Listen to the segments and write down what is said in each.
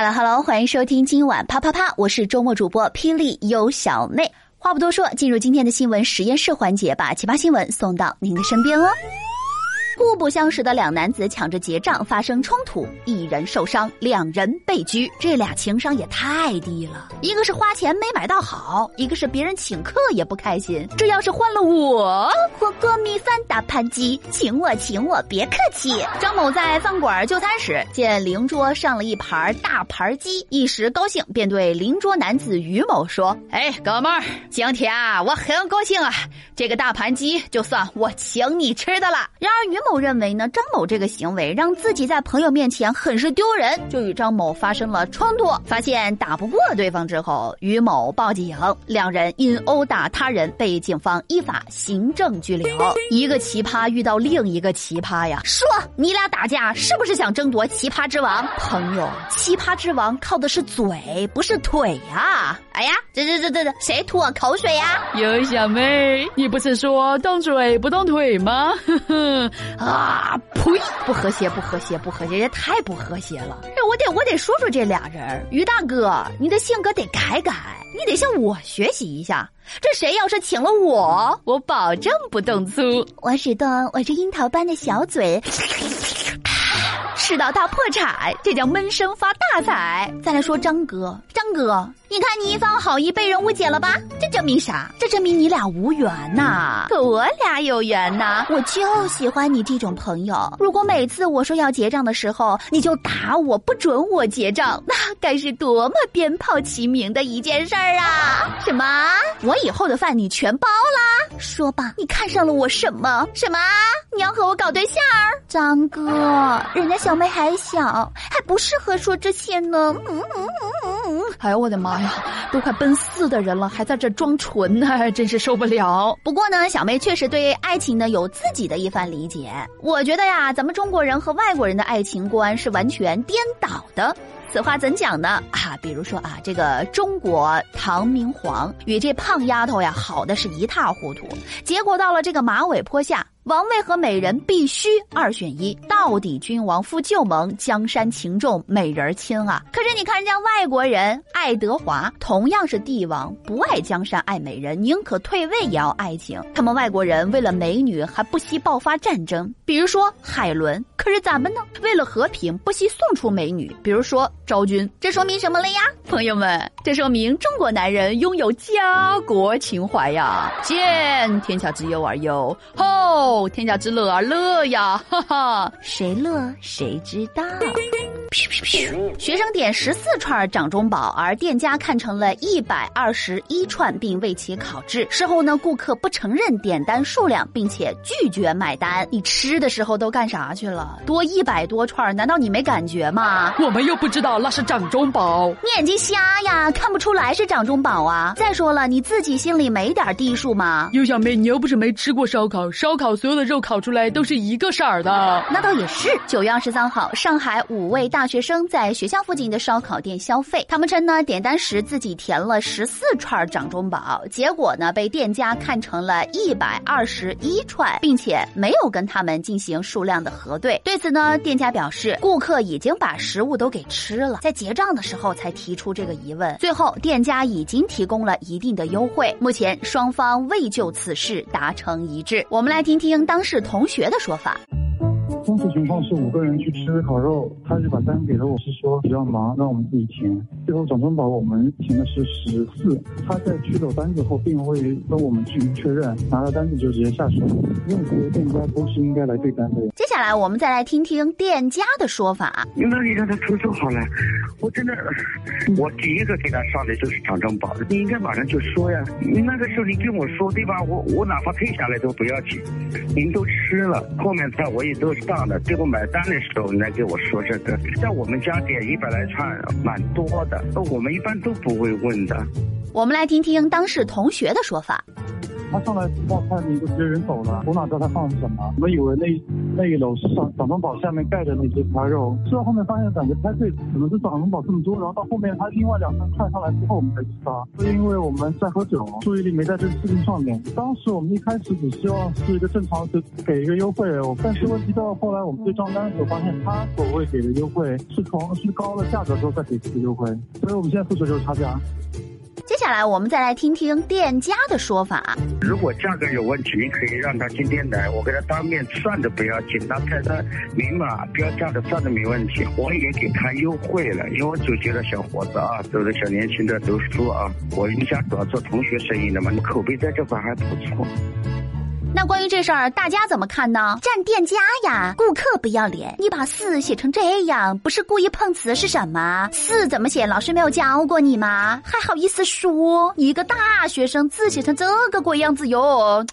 Hello Hello，欢迎收听今晚啪啪啪，我是周末主播霹雳优小妹。话不多说，进入今天的新闻实验室环节，把奇葩新闻送到您的身边哦。互不相识的两男子抢着结账发生冲突，一人受伤，两人被拘。这俩情商也太低了，一个是花钱没买到好，一个是别人请客也不开心。这要是换了我，火锅米饭大盘鸡，请我请我别客气。张某在饭馆就餐时，见邻桌上了一盘大盘鸡，一时高兴，便对邻桌男子于某说：“哎，哥们儿，今天啊，我很高兴啊，这个大盘鸡就算我请你吃的了。”然而于某。认为呢，张某这个行为让自己在朋友面前很是丢人，就与张某发生了冲突。发现打不过对方之后，于某报警，两人因殴打他人被警方依法行政拘留。一个奇葩遇到另一个奇葩呀，说你俩打架是不是想争夺奇葩之王？朋友，奇葩之王靠的是嘴，不是腿呀！哎呀，这这这这这，谁吐我口水呀？有小妹，你不是说动嘴不动腿吗？呵呵。啊！呸！不和谐，不和谐，不和谐，也太不和谐了。这我得，我得说说这俩人。于大哥，你的性格得改改，你得向我学习一下。这谁要是请了我，我保证不动粗。我只动我这樱桃般的小嘴。吃到大破产，这叫闷声发大财。再来说张哥，张哥，你看你一番好意被人误解了吧？这证明啥？这证明你俩无缘呐。可我俩有缘呐，我就喜欢你这种朋友。如果每次我说要结账的时候，你就打我不准我结账，那该是多么鞭炮齐鸣的一件事儿啊！什么？我以后的饭你全包啦？说吧，你看上了我什么？什么？你要和我搞对象？张哥，人家小。妹还小，还不适合说这些呢。嗯嗯嗯嗯嗯。哎呦我的妈哎呀，都快奔四的人了，还在这装纯呢，真是受不了。不过呢，小妹确实对爱情呢有自己的一番理解。我觉得呀，咱们中国人和外国人的爱情观是完全颠倒的。此话怎讲呢？啊，比如说啊，这个中国唐明皇与这胖丫头呀，好的是一塌糊涂，结果到了这个马尾坡下。王位和美人必须二选一，到底君王负旧盟，江山情重，美人轻啊！可是你看人家外国人爱德华，同样是帝王，不爱江山爱美人，宁可退位也要爱情。他们外国人为了美女还不惜爆发战争，比如说海伦。可是咱们呢，为了和平不惜送出美女，比如说昭君。这说明什么了呀，朋友们？这说明中国男人拥有家国情怀呀！见天下之忧而忧，吼！天下之乐而乐呀，哈哈，谁乐谁知道。学生点十四串掌中宝，而店家看成了一百二十一串，并为其烤制。事后呢，顾客不承认点单数量，并且拒绝买单。你吃的时候都干啥去了？多一百多串，难道你没感觉吗？我们又不知道那是掌中宝，你眼睛瞎呀？看不出来是掌中宝啊？再说了，你自己心里没点地数吗？尤小妹，你又不是没吃过烧烤，烧烤所有的肉烤出来都是一个色儿的。那倒也是。九月二十三号，上海五味大。大学生在学校附近的烧烤店消费，他们称呢点单时自己填了十四串掌中宝，结果呢被店家看成了一百二十一串，并且没有跟他们进行数量的核对。对此呢，店家表示顾客已经把食物都给吃了，在结账的时候才提出这个疑问。最后店家已经提供了一定的优惠，目前双方未就此事达成一致。我们来听听当事同学的说法。当时情况是五个人去吃烤肉，他就把单给了我，是说比较忙，让我们自己填。最后掌中宝我们填的是十四，他在取走单子后并未跟我们进行确认，拿到单子就直接下手。任何店家都是应该来对单的。接下来我们再来听听店家的说法。那你让他出手好了，我真的，我第一个给他上的就是掌中宝，你应该马上就说呀。你那个时候你跟我说对吧？我我哪怕退下来都不要紧。您都吃了，后面菜我也都上。的，最后买单的时候来给我说这个，在我们家点一百来串，蛮多的，我们一般都不会问的。我们来听听当事同学的说法。他上来报菜名就直接人走了，我哪知道他放的是什么？我们以为那那一楼是掌掌中宝下面盖的那些块肉，吃到后面发现感觉不太对，可能是掌中宝这么多，然后到后面他另外两三串上来之后，我们才去杀，是因为我们在喝酒，注意力没在这个事情上面。当时我们一开始只希望是一个正常的给一个优惠，但是问题到后来我们对账单的时候发现，他所谓给的优惠是从是高了价格之后再给这个优惠，所以我们现在负责就是差价。接下来我们再来听听店家的说法。如果价格有问题，你可以让他进店来，我给他当面算的不要紧，那菜单明码标价的算的没问题。我也给他优惠了，因为我总觉得小伙子啊，都是小年轻的读书啊，我一家主要做同学生意的嘛，口碑在这块还不错。那关于这事儿，大家怎么看呢？站店家呀，顾客不要脸！你把“四”写成这样，不是故意碰瓷是什么？“四”怎么写？老师没有教过你吗？还好意思说？一个大学生字写成这个鬼样子哟！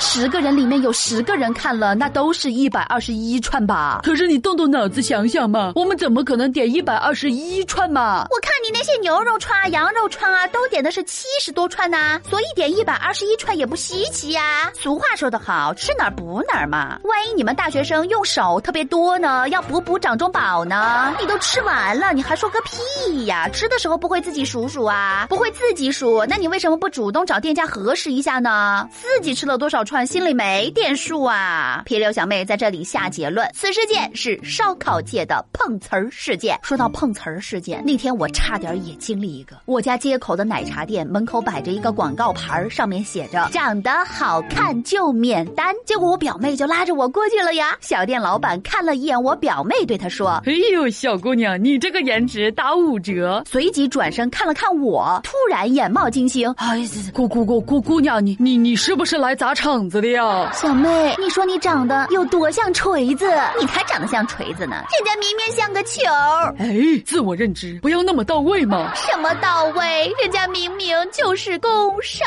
十个人里面有十个人看了，那都是一百二十一串吧？可是你动动脑子想想嘛，我们怎么可能点一百二十一串嘛？我看你那些牛肉串啊、羊肉串啊，都点的是七十多串呐，所以点一百二十一串也不稀奇呀。俗话说得好，吃哪儿补哪儿嘛。万一你们大学生用手特别多呢，要补补掌中宝呢？你都吃完了，你还说个屁呀？吃的时候不会自己数数啊？不会自己数，那你为什么不主动找店家核实一下呢？自己吃了多少串，心里没点数啊？皮六小妹在这里下结论：此事件是烧烤界的碰瓷儿事件。说到碰瓷儿事件，那天我差点也经历一个。我家街口的奶茶店门口摆着一个广告牌，上面写着“长得好看就免单”。结果我表妹就拉着我过去了呀。小店老板看了一眼我表妹，对她说：“哎呦，小姑娘，你这个颜值打五折。”随即转身看了看我，突然眼冒金星：“哎，姑姑姑姑姑娘，你你你是不是来砸场子的呀？”小妹，你说你长得有多像锤子？你才长得像锤子呢，人家明明像个球。哎，自我认知不要那么到位嘛。什么到位？人家明明就是工伤。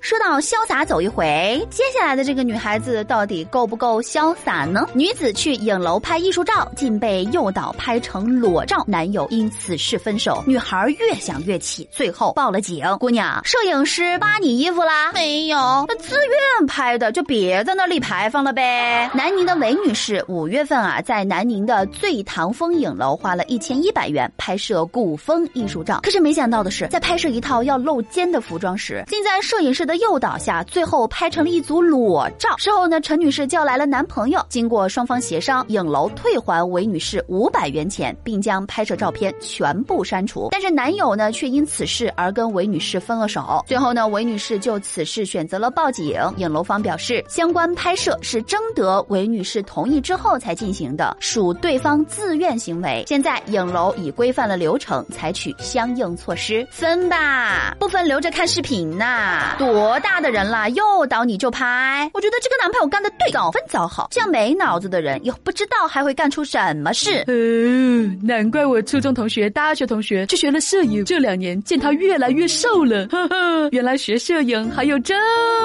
说到潇洒走一回，接下来的这个女孩子到底够不够潇洒呢？女子去影楼拍艺术照，竟被诱导拍成裸照，男友因此事分手。女孩越想越气，最后报了警。姑娘，摄影师扒你衣服啦？没有，那自愿拍的，就别在那里牌坊了呗。南宁的韦女士五月份啊，在南宁的醉唐风影楼花了一千一百元拍摄古风艺术照，可是没想到的是，在拍摄一套要露肩的服装时，竟在摄影师的诱导下，最后拍成了一组裸照。事后呢，陈女士叫来了男朋友，经过双方协商，影楼退还韦女士五百元钱，并将拍摄照片全部删除。但是男友呢，却因此事而跟韦女士分了手。最后呢，韦女士就此事选择了报警。影楼方表示，相关拍摄是征得韦女士同意之后才进行的，属对方自愿行为。现在影楼已规范了流程，采取相应措施。分吧，不分留着看视频呐！多大的人了，诱导你就拍？我觉得这个男朋友干的对，早分早好。这样没脑子的人，以后不知道还会干出什么事。嗯，难怪我初中同学、大学同学去学了摄影，这两年见他越来越瘦了。呵呵，原来学摄影还有这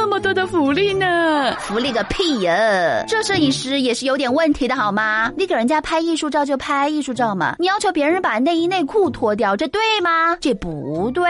么多的福利呢！福利个屁呀！这摄影师也是有点问题的好吗？你给人家拍艺术照就拍艺术照嘛，你要求别人把内衣内裤脱掉，这对吗？这不对。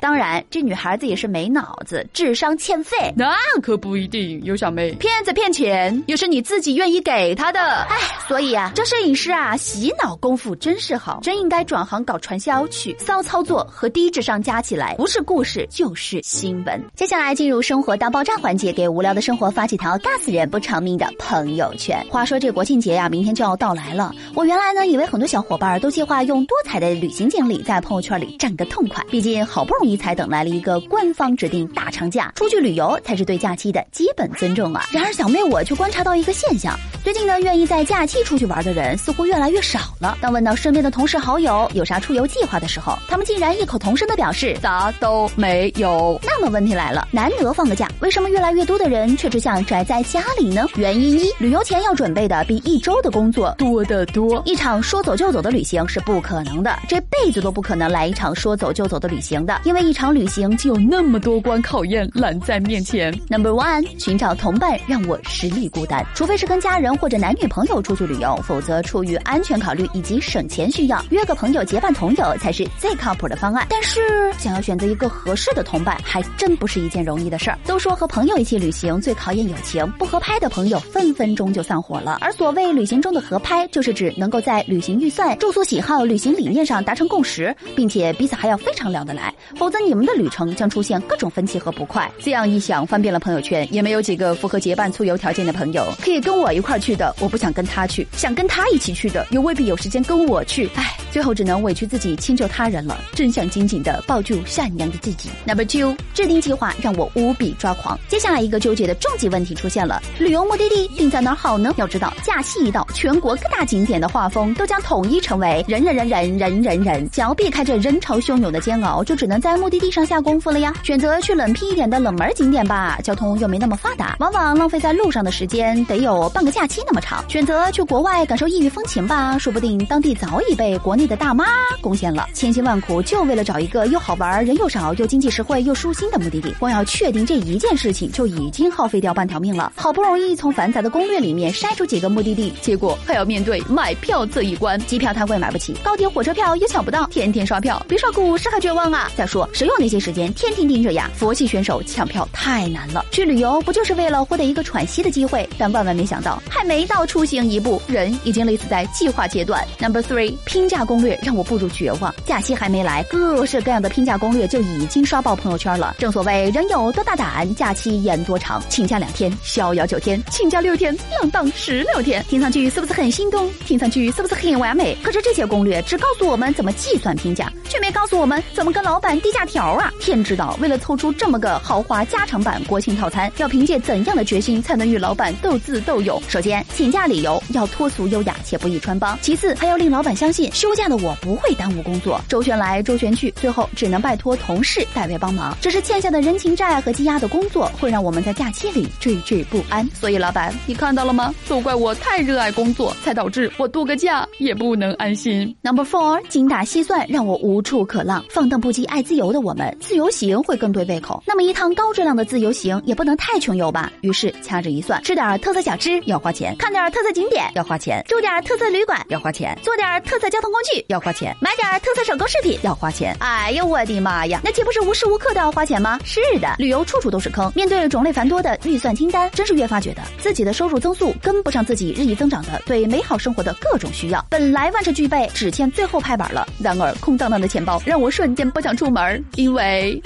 当然，这女孩子也是没脑子，智商欠费。那可不一一定，有小妹骗子骗钱，又是你自己愿意给他的。哎，所以啊，这摄影师啊，洗脑功夫真是好，真应该转行搞传销去。骚操作和低智商加起来，不是故事就是新闻。接下来进入生活大爆炸环节，给无聊的生活发几条尬死人不偿命的朋友圈。话说这国庆节呀，明天就要到来了。我原来呢，以为很多小伙伴都计划用多彩的旅行经历在朋友圈里占个痛快，毕竟好不容易才等来了一个官方指定大长假，出去旅游才是对假期的基本尊重啊。然而小妹我却观察到一个现象，最近呢，愿意在假期出去玩的人似乎越来越少了。当问到身边的同事好友有啥出游计划的时候，他们竟然异口同声的表示啥都没有。那么问题来了，难得放个假，为什么越来越多的人却只想宅在家里呢？原因一，旅游前要准备的比一周的工作多得多，一场说走就走的旅行是不可能的，这辈子都不可可能来一场说走就走的旅行的，因为一场旅行就有那么多关考验拦在面前。Number one，寻找同伴让我实力孤单，除非是跟家人或者男女朋友出去旅游，否则出于安全考虑以及省钱需要，约个朋友结伴同游才是最靠谱的方案。但是想要选择一个合适的同伴，还真不是一件容易的事儿。都说和朋友一起旅行最考验友情，不合拍的朋友分分钟就散伙了。而所谓旅行中的合拍，就是指能够在旅行预算、住宿喜好、旅行理念上达成共识，并且彼此还要非常聊得来，否则你们的旅程将出现各种分歧和不快。这样一想，翻遍了朋友圈，也没有几个符合结伴出游条件的朋友。可以跟我一块去的，我不想跟他去；想跟他一起去的，又未必有时间跟我去。唉，最后只能委屈自己迁就他人了，真想紧紧的抱住善良的自己。Number two，制定计划让我无比抓狂。接下来一个纠结的终极问题出现了：旅游目的地定在哪儿好呢？要知道，假期一到，全国各大景点的画风都将统一成为人人人人人人人，想要避开这人潮汹涌的煎熬，就只能在目的地上下功夫了呀。选择去冷僻一点的冷门景点吧，交通又没没那么发达，往往浪费在路上的时间得有半个假期那么长。选择去国外感受异域风情吧，说不定当地早已被国内的大妈攻陷了。千辛万苦就为了找一个又好玩、人又少、又经济实惠又舒心的目的地，光要确定这一件事情就已经耗费掉半条命了。好不容易从繁杂的攻略里面筛出几个目的地，结果还要面对买票这一关，机票太贵买不起，高铁火车票也抢不到，天天刷票，别刷股市还绝望啊！再说谁有那些时间天天盯着呀？佛系选手抢票太难了，去旅游不就是为了获得一个喘息的机会？但万万没想到，还没到出行一步，人已经累死在计划阶段。Number three，拼假攻略让我步入绝望。假期还没来，各式各样的拼假攻略就已经刷爆朋友圈了。正所谓人有多大胆，假期演多长，请假两天，逍遥九天，请假六天，浪荡十六天。听上去是不是很心动？听上去是不是很完美？可是这些攻略只告诉我们怎么计算拼假，却没告诉我们怎么跟老板低价条啊！天知道，为了凑出这么个豪华加长版国庆套餐，要凭借怎样的决心才能与老板斗智斗勇？首先，请假理由要脱俗优雅且不易穿帮；其次，还要令老板相信休假的我不会耽误工作。周旋来周旋去，最后只能拜托同事代为帮忙。只是欠下的人情债和积压的工作，会让我们在假期里惴惴不安。所以，老板，你看到了吗？都怪我太热爱工作，才导致我度个假也不能安心。Number four，精打细算让我无处可浪。放荡不羁、爱自由的我们，自由行会更对胃口。那么一趟高质量的自由行也不能太穷游吧？于是掐指一算，吃点特色小吃要花钱，看点特色景点要花钱，住点特色旅馆要花钱，坐点特色交通工具要花钱，买点特色手工饰品要花钱。哎呦我的妈呀，那岂不是无时无刻都要花钱吗？是的，旅游处处都是坑。面对种类繁多的预算清单，真是越发觉得自己的收入增速跟不上自己日益增长的对美好生活的各种需要。本来万事俱备，只欠最后拍板了。然而空荡荡的钱包让我瞬间不想出门，因为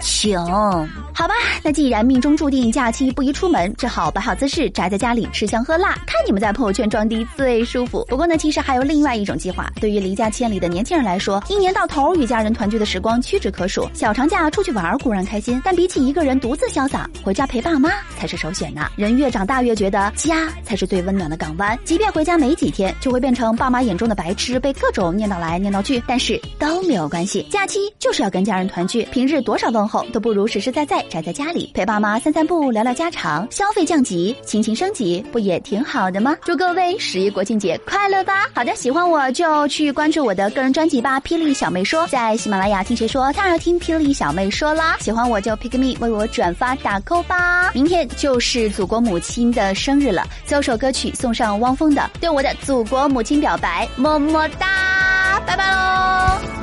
穷。好吧，那既然命中注定假期不宜出门，只好摆好姿势宅在家里吃香喝辣，看你们在朋友圈装逼最舒服。不过呢，其实还有另外一种计划，对于离家千里的年轻人来说，一年到头与家人团聚的时光屈指可数。小长假出去玩固然开心，但比起一个人独自潇洒，回家陪爸妈才是首选呐。人越长大越觉得家才是最温暖的港湾，即便回家没几天，就会变成爸妈眼中的白痴，被各种念叨来念叨去，但是都没有关系。假期就是要跟家人团聚，平日多少问候都不如实实在在宅在家里陪爸妈散散步、不聊聊家常，消费降级，心情升级，不也挺好的吗？祝各位十一国庆节快乐吧！好的，喜欢我就去关注我的个人专辑吧，《霹雳小妹说》在喜马拉雅听谁说，当然听霹雳小妹说啦。喜欢我就 pick me 为我转发打 call 吧。明天就是祖国母亲的生日了，最后首歌曲送上汪峰的《对我的祖国母亲表白》，么么哒，拜拜喽。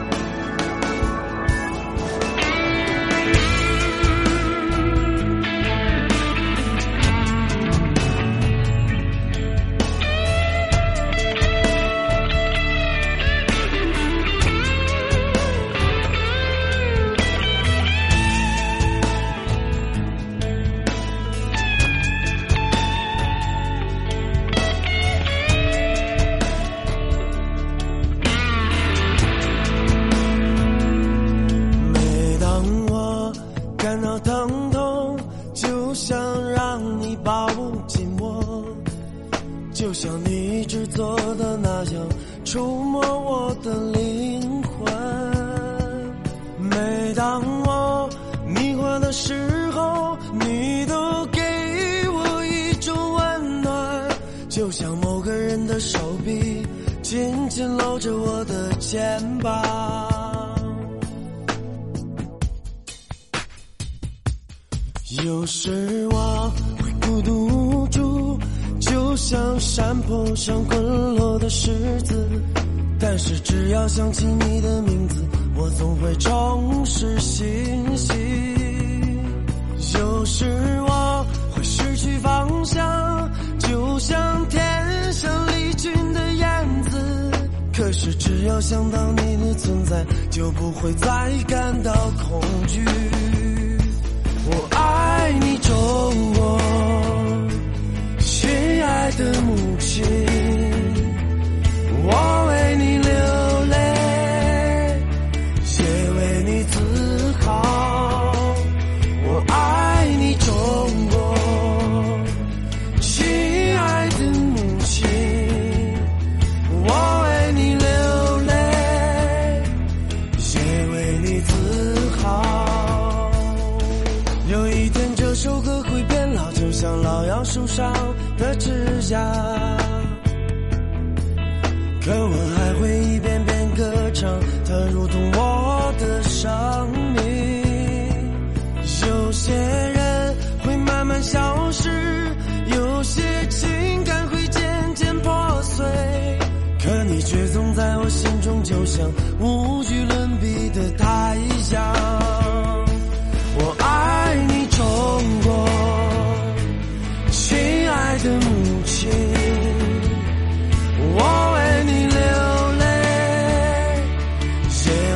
我的肩膀。有时我会孤独无助，就像山坡上滚落的石子。但是只要想起你的名字，我总会重拾信心。有时我。可是只要想到你的存在，就不会再感到恐惧。可我还会一遍遍歌唱，它如同我的生命。有些人会慢慢消失，有些情感会渐渐破碎，可你却总在我心中，就像无与伦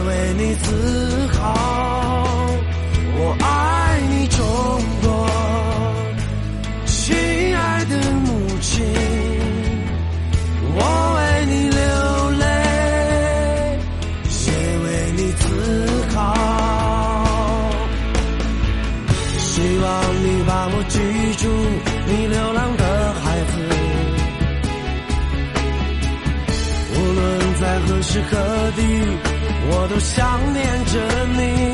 为你自豪。都想念着你。